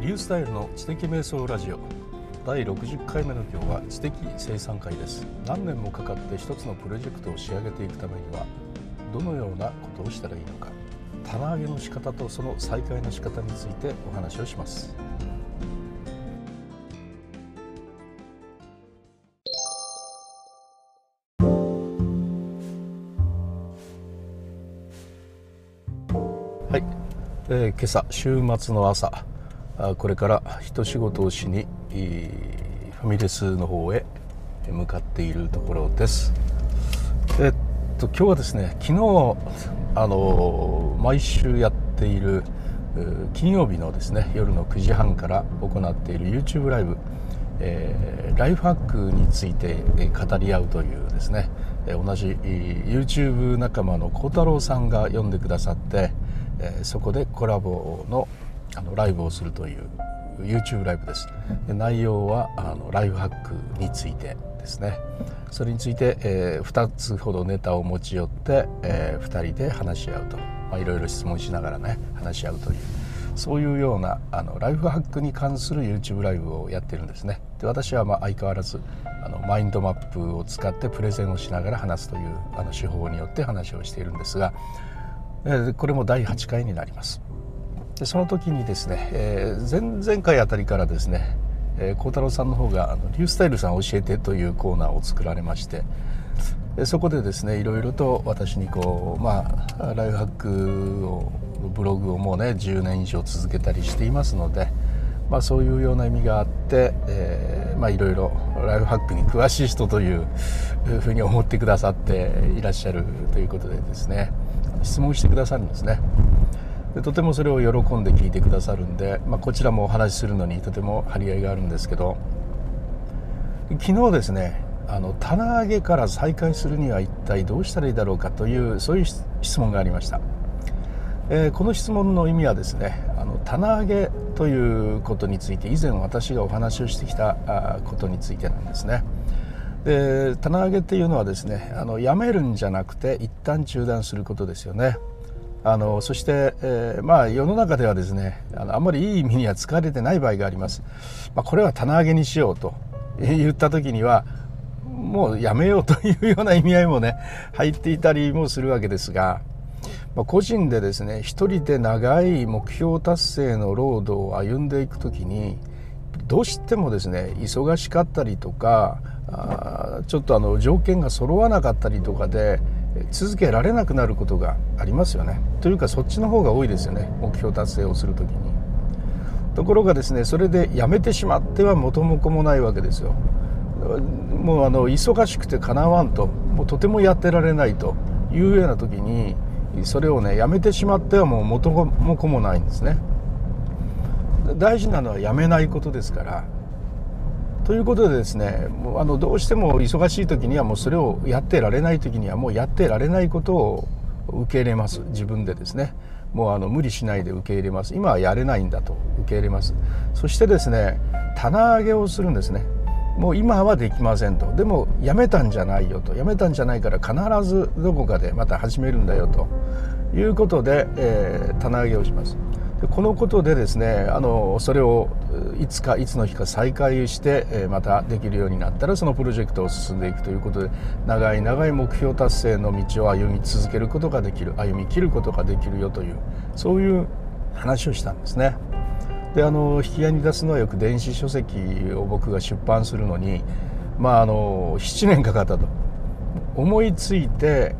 リュースタイルの知的瞑想ラジオ。第60回目の今日は知的生産会です。何年もかかって一つのプロジェクトを仕上げていくためにはどのようなことをしたらいいのか棚上げの仕方とその再開の仕方についてお話をします。はい、えー、今朝週末の朝これから一仕事をしにファミレスの方へ向かっているところです。えっと今日はですね昨日あの毎週やっている金曜日のですね夜の9時半から行っている YouTube ライブ、えー、ライフハックについて語り合うというですね同じ YouTube 仲間の幸太郎さんが読んでくださってそこでコラボのあのライブをするという YouTube ライブです。で内容はあのライフハックについてですね。それについて、えー、2つほどネタを持ち寄って、えー、2人で話し合うと、まあ、いろいろ質問しながらね話し合うという。そういうようなあのライフハックに関する YouTube ライブをやってるんですね。で私はまあ相変わらずあのマインドマップを使ってプレゼンをしながら話すというあの手法によって話をしているんですが、えー、これも第8回になります。でその時にですね、えー、前々回あたりからですね幸、えー、太郎さんの方があの「リュースタイルさん教えて」というコーナーを作られましてでそこでですねいろいろと私にこうまあライフハックをブログをもうね10年以上続けたりしていますので、まあ、そういうような意味があって、えー、まあいろいろライフハックに詳しい人というふうに思ってくださっていらっしゃるということでですね質問してくださるんですね。でとてもそれを喜んで聞いてくださるんで、まあ、こちらもお話しするのにとても張り合いがあるんですけど昨日ですねあの棚上げから再開するには一体どうしたらいいだろうかというそういう質問がありました、えー、この質問の意味はですねあの棚上げということについて以前私がお話をしてきたことについてなんですね。で棚上げっていうのはですねあのやめるんじゃなくて一旦中断することですよね。あのそして、えー、まあ、世の中ではですねあのあんまりいい意味には使われてない場合があります、まあ、これは棚上げにしようと言った時にはもうやめようというような意味合いもね入っていたりもするわけですが、まあ、個人でですね一人で長い目標達成のロードを歩んでいく時にどうしてもですね忙しかったりとかあちょっとあの条件が揃わなかったりとかで続けられなくなることがありますよね。というかそっちの方が多いですよね。目標達成をする時に。ところがですねそれでやめてしまっては元も子もないわけですよ。もうあの忙しくてかなわんと。もうとてもやってられないと。いうような時にそれをねやめてしまってはもう元も子もないんですね。大事なのはやめないことですから。ということでですねもうあのどうしても忙しい時にはもうそれをやってられない時にはもうやってられないことを受け入れます。自分でですね。もうあの無理しないで受け入れます。今はやれないんだと受け入れます。そしてですね棚上げをするんですね。もう今はできませんと。でもやめたんじゃないよと。やめたんじゃないから必ずどこかでまた始めるんだよと。いうことで、えー、棚上げをします。でこのことでですねあのそれをいつかいつの日か再開してまたできるようになったらそのプロジェクトを進んでいくということで長い長い目標達成の道を歩み続けることができる歩み切ることができるよというそういう話をしたんですね。であの引き合いに出すのはよく電子書籍を僕が出版するのにまああの7年かかったと思いついて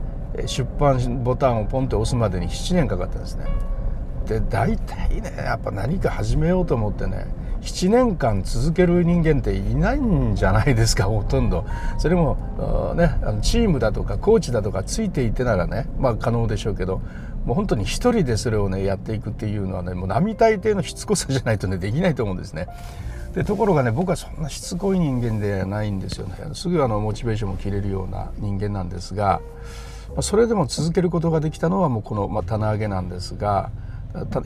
出版ボタンをポンって押すまでに7年かかったんですね。で大体ねやっぱ何か始めようと思ってね7年間続ける人間っていないんじゃないですか ほとんどそれもねあのチームだとかコーチだとかついていてならねまあ可能でしょうけどもう本当に一人でそれをねやっていくっていうのはねもう並大抵のしつこさじゃないとねできないと思うんですね。でところがね僕はそんなしつこい人間ではないんですよねすぐあのモチベーションも切れるような人間なんですがそれでも続けることができたのはもうこの、まあ、棚上げなんですが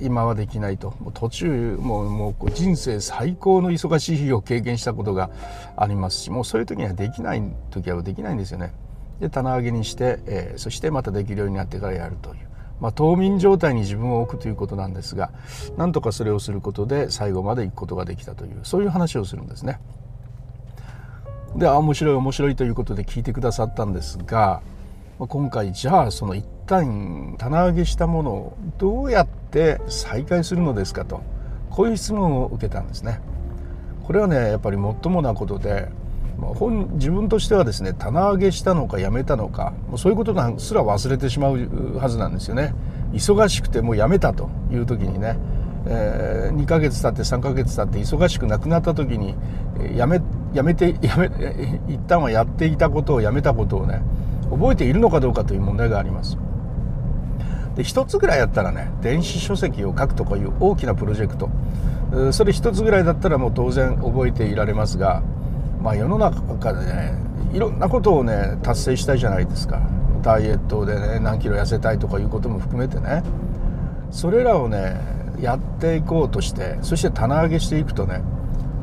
今はできないと途中もうもう人生最高の忙しい日を経験したことがありますしもうそういう時にはできない時はできないんですよね。で棚上げにして、えー、そしてまたできるようになってからやるという、まあ、冬眠状態に自分を置くということなんですがなんとかそれをすることで最後まで行くことができたというそういう話をするんですね。であ面白い面白いということで聞いてくださったんですが今回じゃあその一旦棚上げしたものをどうやって再開するのですかとこういう質問を受けたんですね。これはねやっぱり最もなことで本自分としてはですね棚上げしたのかやめたのかもうそういうことなすら忘れてしまうはずなんですよね忙しくてもうやめたという時にね、えー、2ヶ月経って3ヶ月経って忙しくなくなった時にやめやめてやめ一旦はやっていたことをやめたことをね覚えているのかどうかという問題がありますで一つぐらいやったらね電子書籍を書くとかいう大きなプロジェクト。それ一つぐらいだったらもう当然覚えていられますがまあ世の中でねいろんなことをね達成したいじゃないですか。ダイエットでね何キロ痩せたいとかいうことも含めてね。それらをねやっていこうとしてそして棚上げしていくとね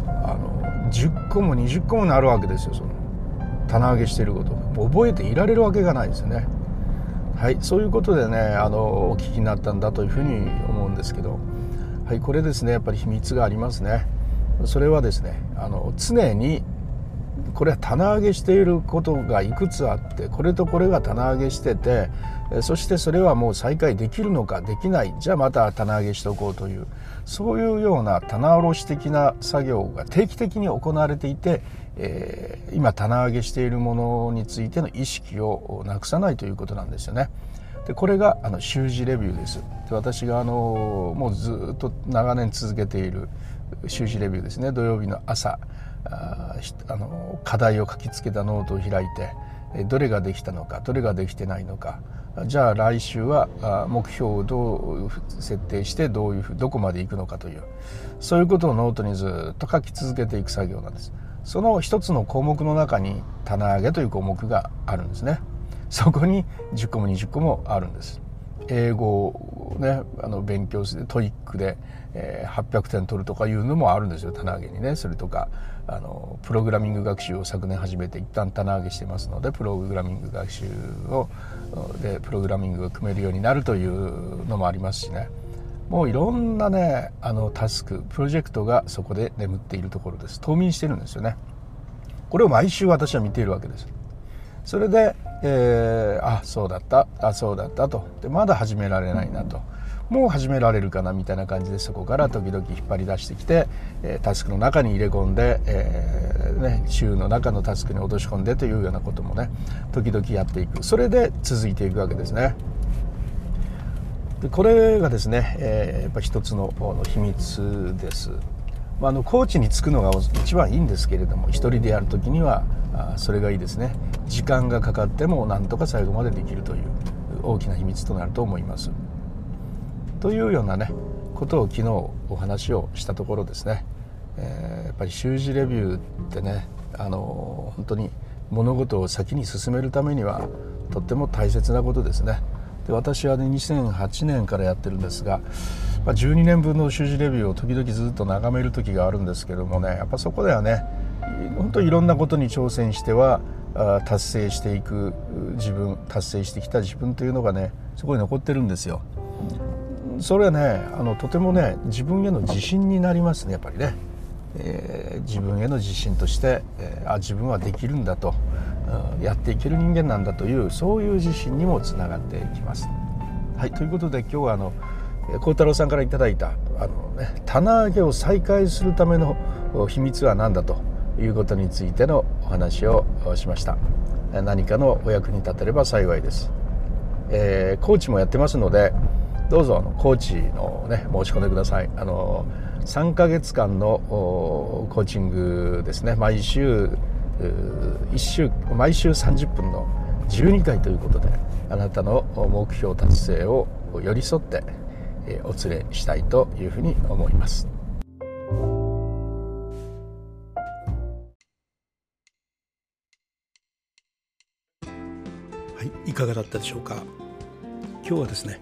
あの10個も20個もなるわけですよその棚上げしていること覚えていられるわけがないですよね。はいそういうことでねあのお聞きになったんだというふうに思うんですけどはいこれですねやっぱり秘密がありますね。それはですねあの常にこれは棚上げしていることがいくつあってこれとこれが棚上げしててそしてそれはもう再開できるのかできない。じゃあまた棚上げしておこうというそういうような棚卸し的な作業が定期的に行われていて、えー、今棚上げしているものについての意識をなくさないということなんですよね。でこれがあの週次レビューです。で私があのもうずっと長年続けている週次レビューですね土曜日の朝ああの課題を書きつけたノートを開いてどれができたのかどれができてないのかじゃあ来週は目標をどう設定してどういうふうどこまで行くのかというそういうことをノートにずっと書き続けていく作業なんですその一つの項目の中に棚上げという項目があるんですね。そこに10個も20個もあるんです。英語をねあの勉強して TOEIC で、え、800点取るとかいうのもあるんですよ。棚上げにね。それとかあのプログラミング学習を昨年始めて一旦棚上げしてますのでプログラミング学習をでプログラミングが組めるようになるというのもありますしね。もういろんなねあのタスクプロジェクトがそこで眠っているところです。冬眠してるんですよね。これを毎週私は見ているわけです。それで、えー、あそうだった。あそうだったと。でまだ始められないなと。もう始められるかなみたいな感じでそこから時々引っ張り出してきて、え、タスクの中に入れ込んで、えー、ね、週の中のタスクに落とし込んでというようなこともね時々やっていく。それで続いていくわけですね。でこれがですね、えー、やっぱ一つの秘密です。まあ、のコーチにつくのが一番いいんですけれども一人でやる時にはあそれがいいですね時間がかかってもなんとか最後までできるという大きな秘密となると思います。というようなねことを昨日お話をしたところですね、えー、やっぱり習字レビューってねあの本当に物事を先に進めるためにはとっても大切なことですね。で私はね2008年からやってるんですが、まあ、12年分の習字レビューを時々ずっと眺める時があるんですけどもねやっぱそこではね本当いろんなことに挑戦しては達成していく自分達成してきた自分というのがねそこに残ってるんですよ。それはねあのとてもね自分への自信になりますねやっぱりね、えー、自分への自信として、えー、あ自分はできるんだと、やっていける人間なんだというそういう自信にもつながっていきます。はいということで今日はあの孝太郎さんから頂いたあの、ね、棚上げを再開するための秘密は何だということについてのお話をしました。何かのお役に立てれば幸いです、えー、コーチもやってますのでどうぞあのコーチのね申し込んでください。あの3ヶ月間のコーチングですね。毎週1週毎週30分の12回ということであなたの目標達成を寄り添ってお連れしたいというふうに思います。はい、いかがだったでしょうか？今日はですね、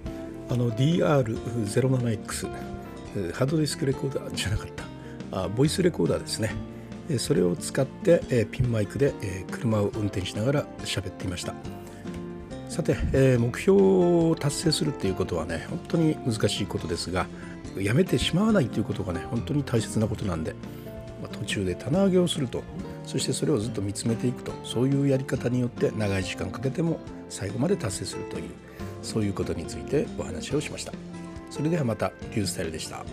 あの DR07X ハードディスクレコーダーじゃなかったあボイスレコーダーですねそれを使ってピンマイクで車を運転しながら喋っていましたさて、目標を達成するっていうことはね本当に難しいことですがやめてしまわないということがね本当に大切なことなんで、途中で棚上げをするとそしてそれをずっと見つめていくとそういうやり方によって長い時間かけても最後まで達成するというそういうことについてお話をしましたそれではまたリュースタイルでした。